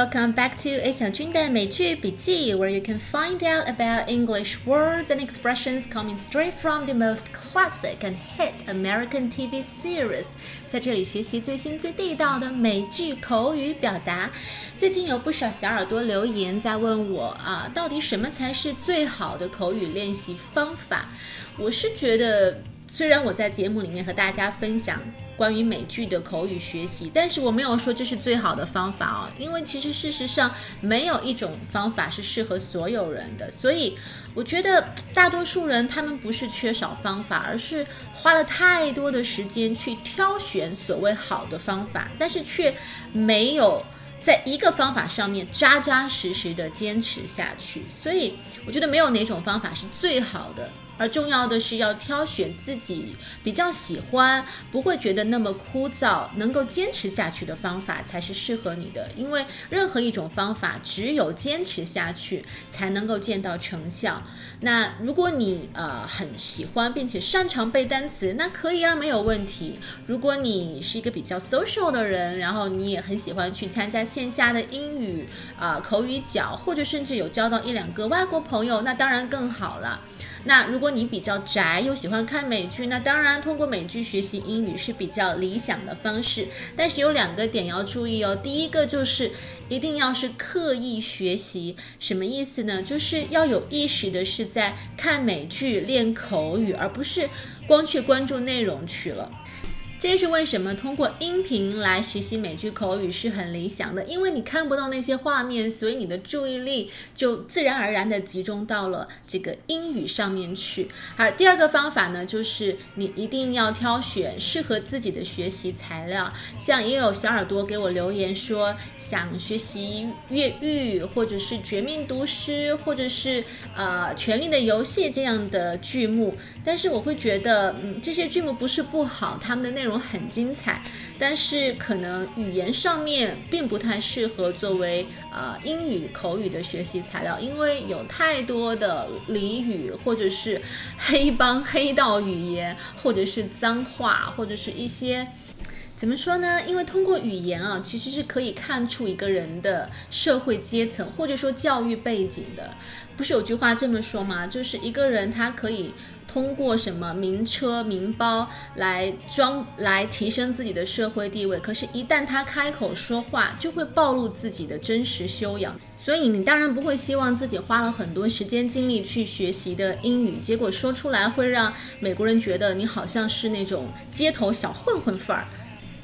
welcome back to A 小军的美剧笔记，where you can find out about English words and expressions coming straight from the most classic and hit American TV series。在这里学习最新最地道的美剧口语表达。最近有不少小耳朵留言在问我啊，到底什么才是最好的口语练习方法？我是觉得， 虽然我在节目里面和大家分享。关于美剧的口语学习，但是我没有说这是最好的方法哦，因为其实事实上没有一种方法是适合所有人的，所以我觉得大多数人他们不是缺少方法，而是花了太多的时间去挑选所谓好的方法，但是却没有在一个方法上面扎扎实实的坚持下去，所以我觉得没有哪种方法是最好的。而重要的是要挑选自己比较喜欢、不会觉得那么枯燥、能够坚持下去的方法才是适合你的。因为任何一种方法，只有坚持下去才能够见到成效。那如果你呃很喜欢并且擅长背单词，那可以啊，没有问题。如果你是一个比较 social 的人，然后你也很喜欢去参加线下的英语啊口语角，或者甚至有交到一两个外国朋友，那当然更好了。那如果你比较宅又喜欢看美剧，那当然通过美剧学习英语是比较理想的方式。但是有两个点要注意哦。第一个就是一定要是刻意学习，什么意思呢？就是要有意识的是在看美剧练口语，而不是光去关注内容去了。这也是为什么通过音频来学习美剧口语是很理想的，因为你看不到那些画面，所以你的注意力就自然而然的集中到了这个英语上面去。而第二个方法呢，就是你一定要挑选适合自己的学习材料。像也有小耳朵给我留言说，想学习越狱，或者是绝命毒师，或者是呃权力的游戏这样的剧目，但是我会觉得，嗯，这些剧目不是不好，他们的内容。很精彩，但是可能语言上面并不太适合作为呃英语口语的学习材料，因为有太多的俚语或者是黑帮黑道语言，或者是脏话，或者是一些怎么说呢？因为通过语言啊，其实是可以看出一个人的社会阶层或者说教育背景的。不是有句话这么说吗？就是一个人他可以。通过什么名车名包来装来提升自己的社会地位，可是，一旦他开口说话，就会暴露自己的真实修养。所以，你当然不会希望自己花了很多时间精力去学习的英语，结果说出来会让美国人觉得你好像是那种街头小混混范儿。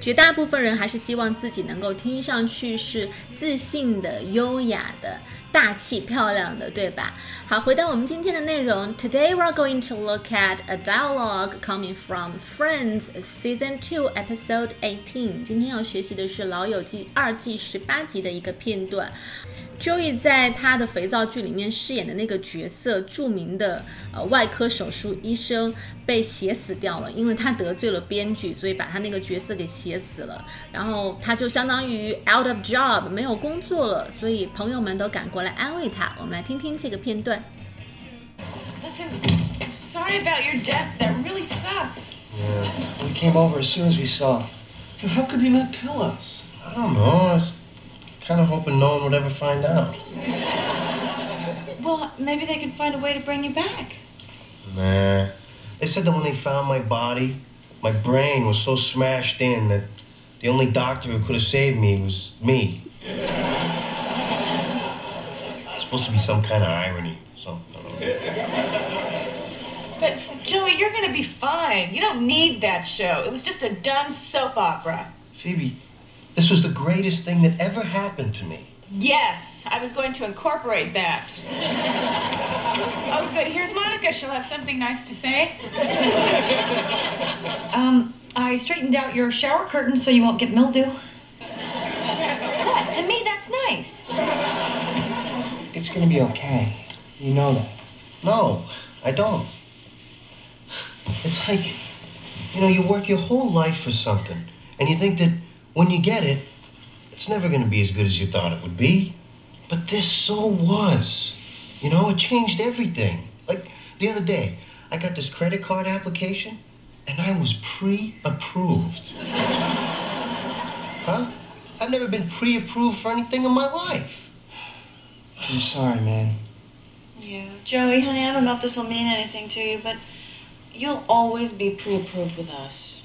绝大部分人还是希望自己能够听上去是自信的、优雅的。大气漂亮的，对吧？好，回到我们今天的内容。Today we're going to look at a dialogue coming from Friends Season Two Episode Eighteen。今天要学习的是《老友记》二季十八集的一个片段。Joey 在他的肥皂剧里面饰演的那个角色，著名的呃外科手术医生被写死掉了，因为他得罪了编剧，所以把他那个角色给写死了。然后他就相当于 out of job，没有工作了，所以朋友们都赶过来安慰他。我们来听听这个片段。Listen, sorry about your death. That really sucks. Yeah, we came over as soon as we saw. How could you not tell us? I don't know kind of hoping no one would ever find out. Well, maybe they can find a way to bring you back. Nah. They said that when they found my body, my brain was so smashed in that the only doctor who could have saved me was me. it's supposed to be some kind of irony, something. But, Joey, you're gonna be fine. You don't need that show. It was just a dumb soap opera. Phoebe, this was the greatest thing that ever happened to me. Yes, I was going to incorporate that. oh, good. Here's Monica. She'll have something nice to say. Um, I straightened out your shower curtain so you won't get mildew. What? To me, that's nice. It's gonna be okay. You know that. No, I don't. It's like, you know, you work your whole life for something, and you think that when you get it, it's never going to be as good as you thought it would be. But this so was. You know, it changed everything. Like the other day, I got this credit card application and I was pre approved. huh? I've never been pre-approved for anything in my life. I'm sorry, man. Yeah, Joey, honey, I don't know if this will mean anything to you, but you'll always be pre-approved with us.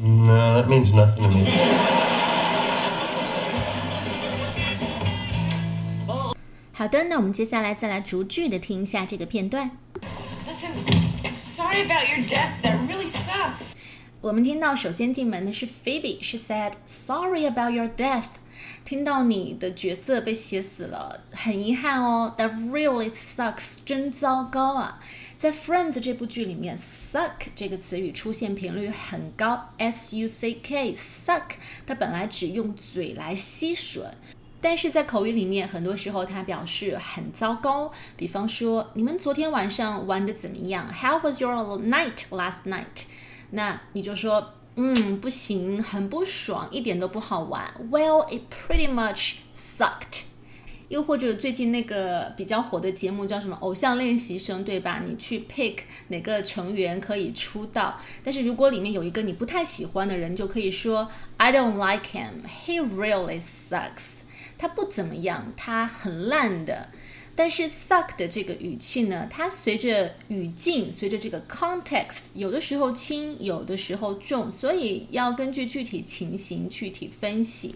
No, that means nothing to me. 好的，那我们接下来再来逐句的听一下这个片段。 Listen, sorry about your death. That really sucks. 我们听到首先进门的是 Phoebe，she said sorry about your death。听到你的角色被写死了，很遗憾哦。That really sucks，真糟糕啊！ 在 Friends 这部剧里面，suck 这个词语出现频率很高，s u c k，suck 它本来只用嘴来吸吮。但是在口语里面，很多时候它表示很糟糕。比方说，你们昨天晚上玩的怎么样？How was your night last night？那你就说，嗯，不行，很不爽，一点都不好玩。Well, it pretty much sucked。又或者最近那个比较火的节目叫什么《偶像练习生》，对吧？你去 pick 哪个成员可以出道，但是如果里面有一个你不太喜欢的人，就可以说 I don't like him. He really sucks. 他不怎么样，他很烂的。但是 suck 的这个语气呢，它随着语境，随着这个 context，有的时候轻，有的时候重，所以要根据具体情形具体分析。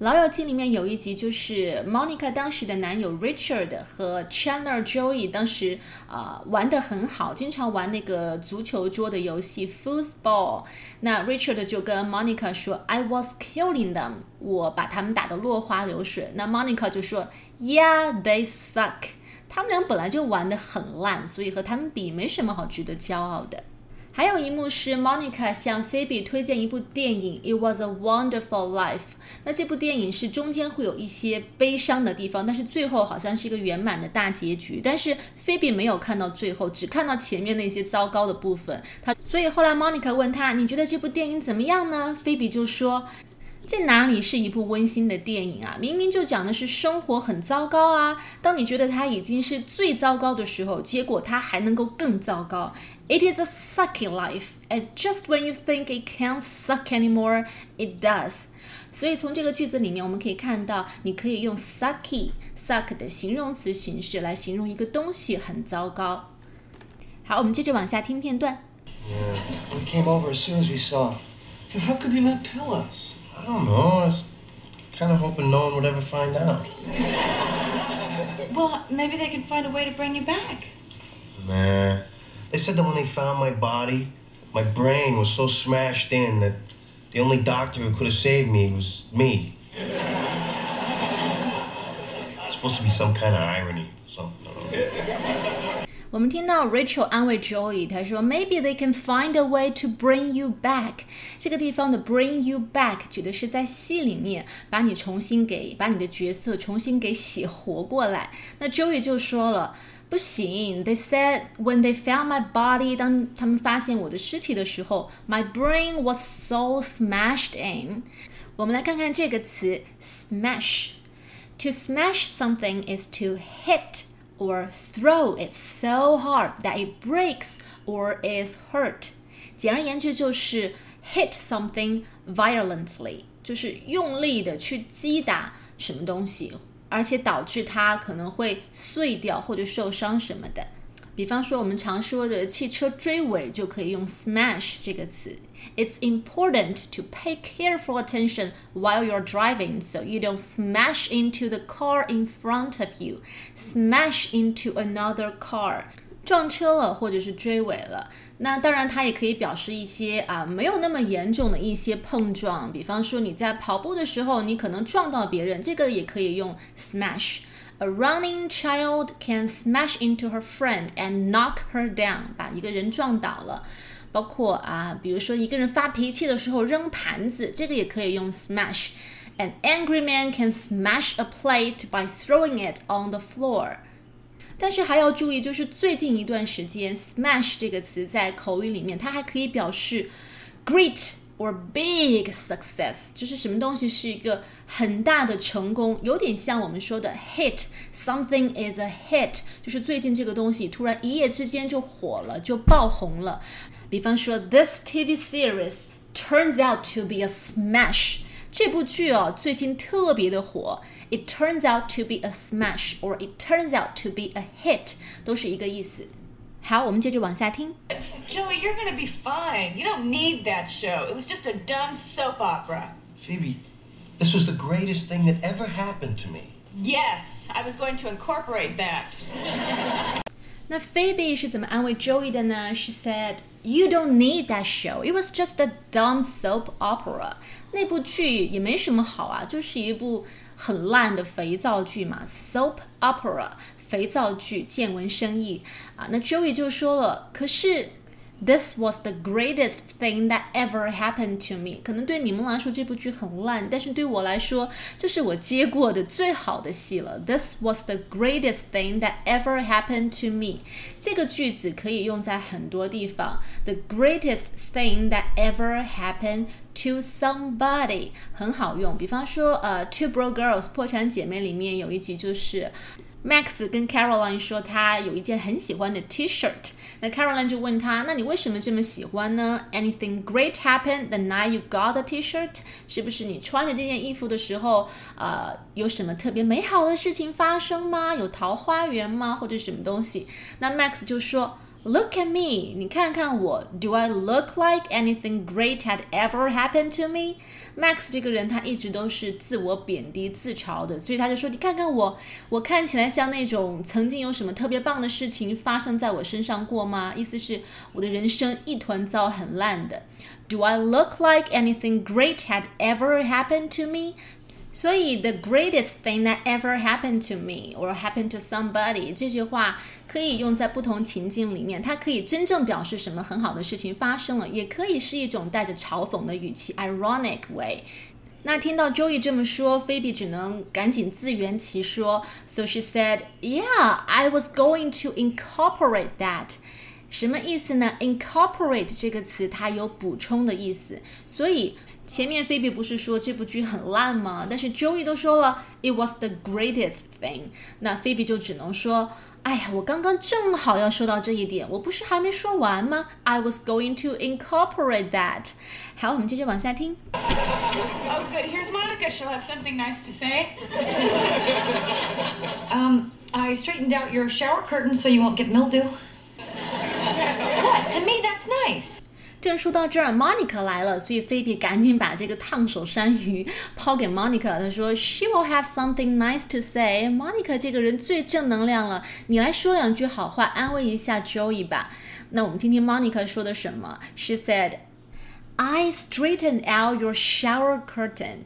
老友记里面有一集，就是 Monica 当时的男友 Richard 和 Chandler Joey 当时啊、玩的很好，经常玩那个足球桌的游戏 football。那 Richard 就跟 Monica 说：“I was killing them，我把他们打得落花流水。”那 Monica 就说：“Yeah, they suck。”他们俩本来就玩得很烂，所以和他们比没什么好值得骄傲的。还有一幕是 Monica 向 Phoebe 推荐一部电影《It Was a Wonderful Life》。那这部电影是中间会有一些悲伤的地方，但是最后好像是一个圆满的大结局。但是 Phoebe 没有看到最后，只看到前面那些糟糕的部分。他所以后来 Monica 问他：“你觉得这部电影怎么样呢？”Phoebe 就说。这哪里是一部温馨的电影啊？明明就讲的是生活很糟糕啊！当你觉得它已经是最糟糕的时候，结果它还能够更糟糕。It is a sucky life, and just when you think it can't suck anymore, it does. 所以从这个句子里面，我们可以看到，你可以用 sucky suck 的形容词形式来形容一个东西很糟糕。好，我们接着往下听片段。 We came over as soon as we saw. How could you not tell us? I don't know. I was kind of hoping no one would ever find out. Well, maybe they can find a way to bring you back. Nah. They said that when they found my body, my brain was so smashed in that the only doctor who could have saved me was me. It's supposed to be some kind of irony. or Something. I don't know. 我们听到 Rachel 安慰 Joey，她说 Maybe they can find a way to bring you back。这个地方的 bring you back 指的是在戏里面把你重新给把你的角色重新给写活过来。那 Joey 就说了。不行，They said when they found my body，当他们发现我的尸体的时候，my brain was so smashed in。我们来看看这个词 smash。To smash something is to hit or throw it so hard that it breaks or is hurt。简而言之，就是 hit something violently，就是用力的去击打什么东西，而且导致它可能会碎掉或者受伤什么的。 比方说，我们常说的汽车追尾就可以用 smash 这个词。It's important to pay careful attention while you're driving so you don't smash into the car in front of you, smash into another car. 撞车了，或者是追尾了，那当然它也可以表示一些啊没有那么严重的一些碰撞，比方说你在跑步的时候，你可能撞到别人，这个也可以用 smash。A running child can smash into her friend and knock her down，把一个人撞倒了。包括啊，比如说一个人发脾气的时候扔盘子，这个也可以用 smash。An angry man can smash a plate by throwing it on the floor。但是还要注意，就是最近一段时间，smash 这个词在口语里面，它还可以表示 great or big success，就是什么东西是一个很大的成功，有点像我们说的 hit，something is a hit，就是最近这个东西突然一夜之间就火了，就爆红了。比方说，this TV series turns out to be a smash。 这部剧哦，最近特别的火。It turns out to be a smash, or it turns out to be a hit，都是一个意思。 好，我们接着往下听。 Joey, you're gonna be fine. You don't need that show. It was just a dumb soap opera. Phoebe, this was the greatest thing that ever happened to me. Yes, I was going to incorporate that. 那 Phoebe 是怎么安慰 Joey 的呢？She said, "You don't need that show. It was just a dumb soap opera." 那部剧也没什么好啊，就是一部很烂的肥皂剧嘛，soap opera， 肥皂剧，见闻生义啊。那 Joey 就说了，可是。This was the greatest thing that ever happened to me。可能对你们来说这部剧很烂，但是对我来说，这是我接过的最好的戏了。This was the greatest thing that ever happened to me。这个句子可以用在很多地方。The greatest thing that ever happened to somebody 很好用。比方说，呃，《Two Bro Girls》破产姐妹里面有一集就是。 Max 跟 Caroline 说他有一件很喜欢的 T-shirt，那 Caroline 就问他，那你为什么这么喜欢呢？Anything great happened the night you got the T-shirt？是不是你穿着这件衣服的时候，呃，有什么特别美好的事情发生吗？有桃花源吗？或者什么东西？那 Max 就说。Look at me，你看看我，Do I look like anything great had ever happened to me？Max 这个人他一直都是自我贬低、自嘲的，所以他就说：“你看看我，我看起来像那种曾经有什么特别棒的事情发生在我身上过吗？”意思是我的人生一团糟，很烂的。Do I look like anything great had ever happened to me？所以，the greatest thing that ever happened to me or happened to somebody 这句话可以用在不同情境里面，它可以真正表示什么很好的事情发生了，也可以是一种带着嘲讽的语气 （ironic way）。那听到 Joey 这么说，菲比只能赶紧自圆其说。So she said, "Yeah, I was going to incorporate that." 什么意思呢？Incorporate 这个词它有补充的意思，所以 前面菲比不是说这部剧很烂吗？但是 Joey 都说了，It was the greatest thing。那菲比就只能说，哎呀，我刚刚正好要说到这一点，我不是还没说完吗？I was going to incorporate that。好，我们接着往下听。 Oh, good. Here's Monica. She'll have something nice to say. Um, I straightened out your shower curtain so you won't get mildew. what? To me, that's nice. 正说到这儿，Monica 来了，所以菲比赶紧把这个烫手山芋抛给 Monica。她说：“She will have something nice to say。” Monica 这个人最正能量了，你来说两句好话，安慰一下 Joey 吧。那我们听听 Monica 说的什么。She said, "I straightened out your shower curtain."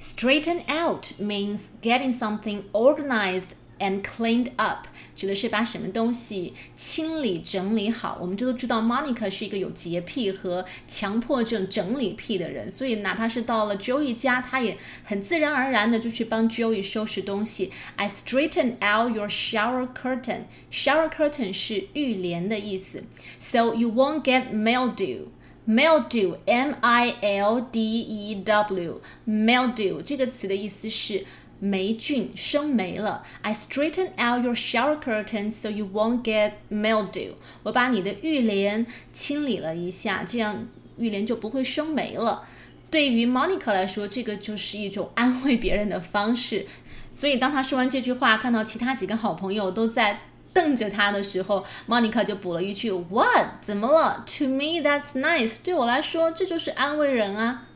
Straighten out means getting something organized and cleaned up，指的是把什么东西清理整理好。我们这都知道，Monica 是一个有洁癖和强迫症整理癖的人，所以哪怕是到了 Joey 家，他也很自然而然的就去帮 Joey 收拾东西。I straighten out your shower curtain. Shower curtain 是浴帘的意思，so you won't get mildew. mildew m i l d e w mildew 这个词的意思是霉菌生霉了。I straighten out your shower curtains so you won't get mildew。我把你的浴帘清理了一下，这样浴帘就不会生霉了。对于 Monica 来说，这个就是一种安慰别人的方式。所以当他说完这句话，看到其他几个好朋友都在瞪着他的时候，Monica 就补了一句：“What？怎么了？To me that's nice。对我来说，这就是安慰人啊。”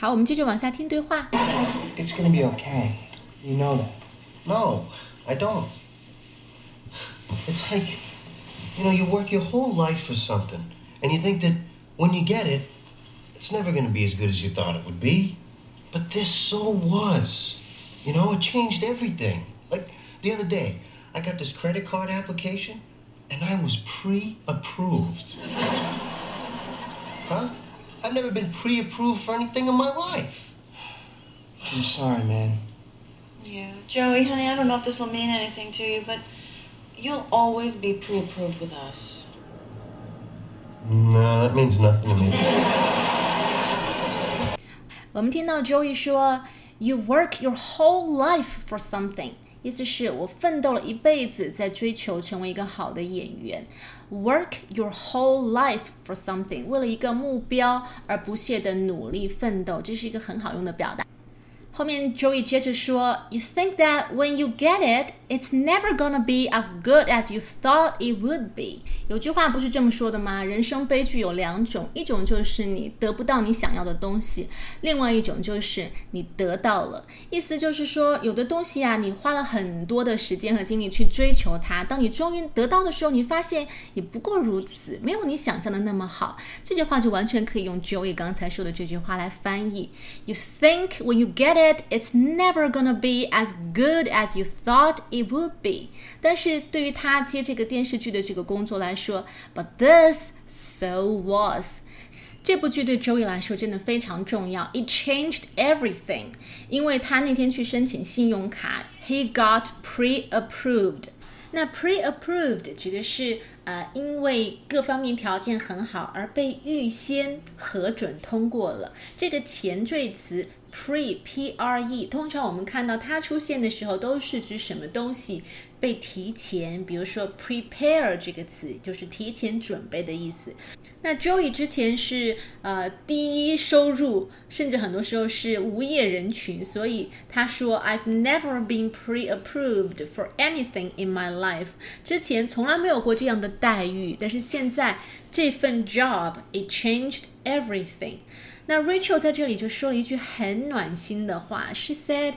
好，我们接着往下听对话。It's gonna be okay. You know that. No, I don't. It's like, you know, you work your whole life for something, and you think that when you get it, it's never going to be as good as you thought it would be. But this so was. You know, it changed everything. Like the other day, I got this credit card application, and I was pre approved. huh? I've never been pre approved for anything in my life. I'm sorry, man. Yeah, Joey, honey, I don't know if this will mean anything to you, but you'll always be pre-approved with us. No, that means nothing to me. 我们听到 Joey 说，“You work your whole life for something。” 意思是我奋斗了一辈子在追求成为一个好的演员。Work your whole life for something，为了一个目标而不懈的努力奋斗，这是一个很好用的表达。 后面 Joey 接着说，You think that when you get it, it's never gonna be as good as you thought it would be。有句话不是这么说的吗？人生悲剧有两种，一种就是你得不到你想要的东西，另外一种就是你得到了。意思就是说，有的东西啊，你花了很多的时间和精力去追求它，当你终于得到的时候，你发现也不过如此，没有你想象的那么好。这句话就完全可以用 Joey 刚才说的这句话来翻译：You think when you get it, it's never gonna be as good as you thought it would be。但是对于他接这个电视剧的这个工作来说，But this so was。这部剧对 joy 来说真的非常重要，It changed everything。因为他那天去申请信用卡，He got pre-approved。那 pre-approved 指的是呃，因为各方面条件很好而被预先核准通过了。这个前缀词 pre p r e，通常我们看到它出现的时候，都是指什么东西被提前，比如说 prepare 这个词就是提前准备的意思。那 Joey 之前是呃第一收入，甚至很多时候是无业人群，所以他说 I've never been pre-approved for anything in my life，之前从来没有过这样的待遇，但是现在这份 job it changed everything。那 Rachel 在这里就说了一句很暖心的话，She said。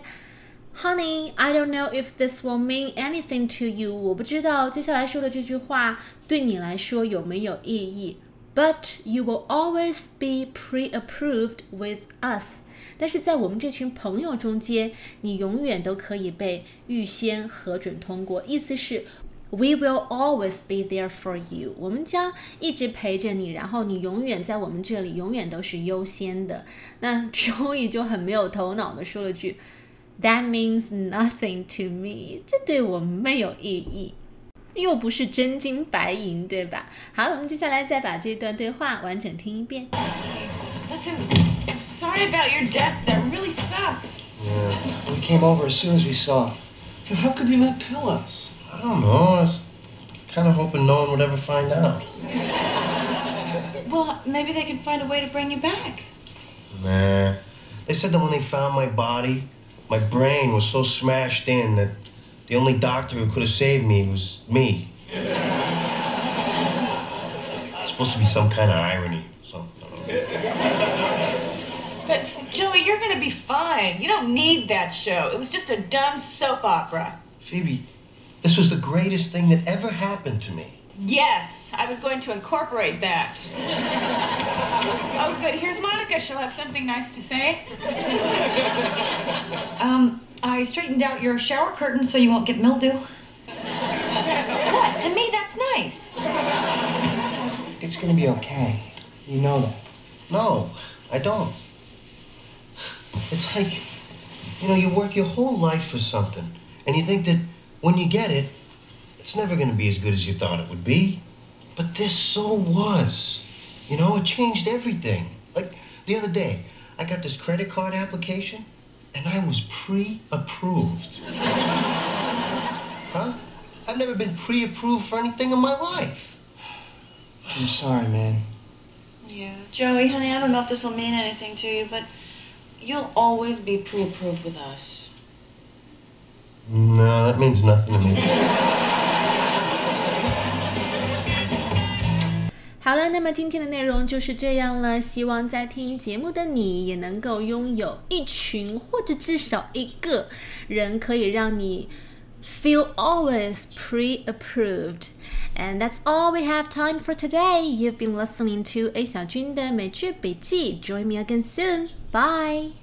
Honey, I don't know if this will mean anything to you。我不知道接下来说的这句话对你来说有没有意义。But you will always be pre-approved with us。但是在我们这群朋友中间，你永远都可以被预先核准通过。意思是 ，We will always be there for you。我们将一直陪着你，然后你永远在我们这里，永远都是优先的。那 Joey 就很没有头脑的说了句。That means nothing to me，这对我没有意义，又不是真金白银，对吧？好，我们接下来再把这段对话完整听一遍。Listen, sorry about your death. That really sucks. Yeah. We came over as soon as we saw. How could you not tell us? I don't know. I was kind of hoping no one would ever find out. Well, maybe they can find a way to bring you back. Nah. They said that when they found my body, my brain was so smashed in that the only doctor who could have saved me was me. it's supposed to be some kind of irony. So, But, Joey, you're gonna be fine. You don't need that show. It was just a dumb soap opera. Phoebe, this was the greatest thing that ever happened to me. Yes, I was going to incorporate that. oh, good. Here's Monica. She'll have something nice to say. Um, I straightened out your shower curtain so you won't get mildew. What? To me, that's nice. It's gonna be okay. You know that. No, I don't. It's like, you know, you work your whole life for something, and you think that when you get it, it's never going to be as good as you thought it would be. But this so was. You know, it changed everything. Like the other day, I got this credit card application, and I was pre approved. huh? I've never been pre approved for anything in my life. I'm sorry, man. Yeah. Joey, honey, I don't know if this will mean anything to you, but you'll always be pre approved with us. No, that means nothing to me. 好了，那么今天的内容就是这样了。希望在听节目的你也能够拥有一群或者至少一个人，可以让你 feel always pre-approved. And that's all we have time for today. You've been listening to A 小军的美剧笔记. Join me again soon. Bye.